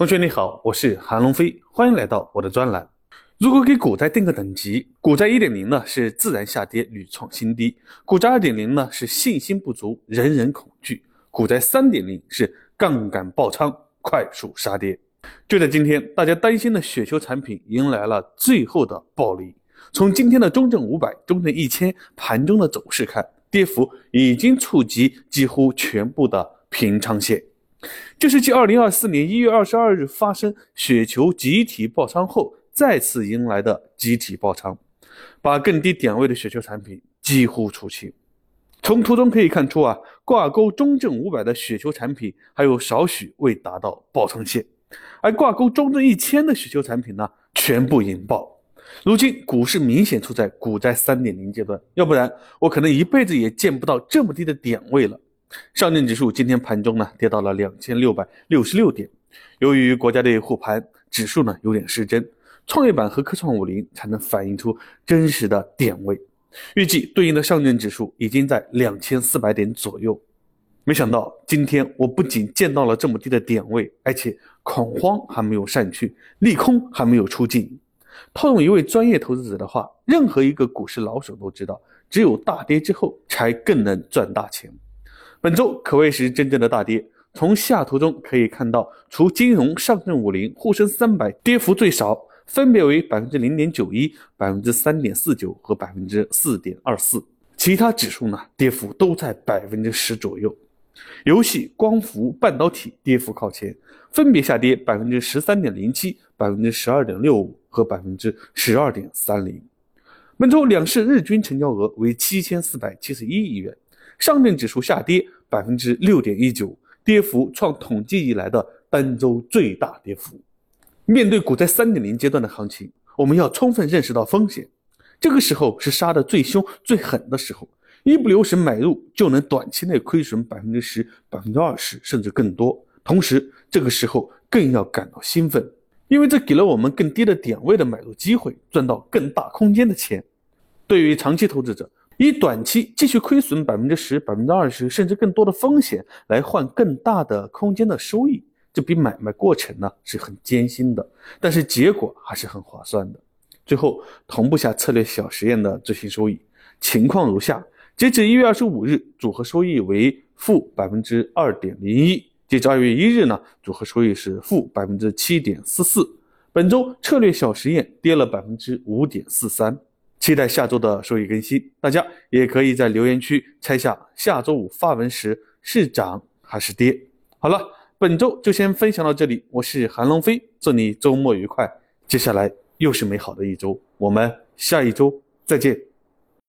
同学你好，我是韩龙飞，欢迎来到我的专栏。如果给股灾定个等级，股灾一点零呢是自然下跌屡创新低，股灾二点零呢是信心不足人人恐惧，股灾三点零是杠杆爆仓快速杀跌。就在今天，大家担心的雪球产品迎来了最后的暴利。从今天的中证五百、中证一千盘中的走势看，跌幅已经触及几乎全部的平仓线。这是继二零二四年一月二十二日发生雪球集体爆仓后。再次迎来的集体爆仓，把更低点位的雪球产品几乎出清。从图中可以看出啊，挂钩中证五百的雪球产品还有少许未达到爆仓线，而挂钩中证一千的雪球产品呢，全部引爆。如今股市明显处在股灾三点零阶段，要不然我可能一辈子也见不到这么低的点位了。上证指数今天盘中呢，跌到了两千六百六十六点，由于国家队护盘，指数呢有点失真。创业板和科创五零才能反映出真实的点位，预计对应的上证指数已经在两千四百点左右。没想到今天我不仅见到了这么低的点位，而且恐慌还没有散去，利空还没有出尽。套用一位专业投资者的话，任何一个股市老手都知道，只有大跌之后才更能赚大钱。本周可谓是真正的大跌，从下图中可以看到，除金融、上证五零、沪深三百跌幅最少。分别为百分之零点九一、百分之三点四九和百分之四点二四，其他指数呢跌幅都在百分之十左右。游戏、光伏、半导体跌幅靠前，分别下跌百分之十三点零七、百分之十二点六五和百分之十二点三零。本周两市日均成交额为七千四百七十一亿元，上证指数下跌百分之六点一九，跌幅创统计以来的单周最大跌幅。面对股灾三点零阶段的行情，我们要充分认识到风险。这个时候是杀的最凶、最狠的时候，一不留神买入就能短期内亏损百分之十、百分之二十，甚至更多。同时，这个时候更要感到兴奋，因为这给了我们更低的点位的买入机会，赚到更大空间的钱。对于长期投资者，以短期继续亏损百分之十、百分之二十，甚至更多的风险来换更大的空间的收益。这笔买卖过程呢是很艰辛的，但是结果还是很划算的。最后同步下策略小实验的最新收益情况如下：截止一月二十五日，组合收益为负百分之二点零一；截至二月一日呢，组合收益是负百分之七点四四。本周策略小实验跌了百分之五点四三，期待下周的收益更新。大家也可以在留言区猜下下周五发文时是涨还是跌。好了。本周就先分享到这里，我是韩龙飞，祝你周末愉快，接下来又是美好的一周，我们下一周再见。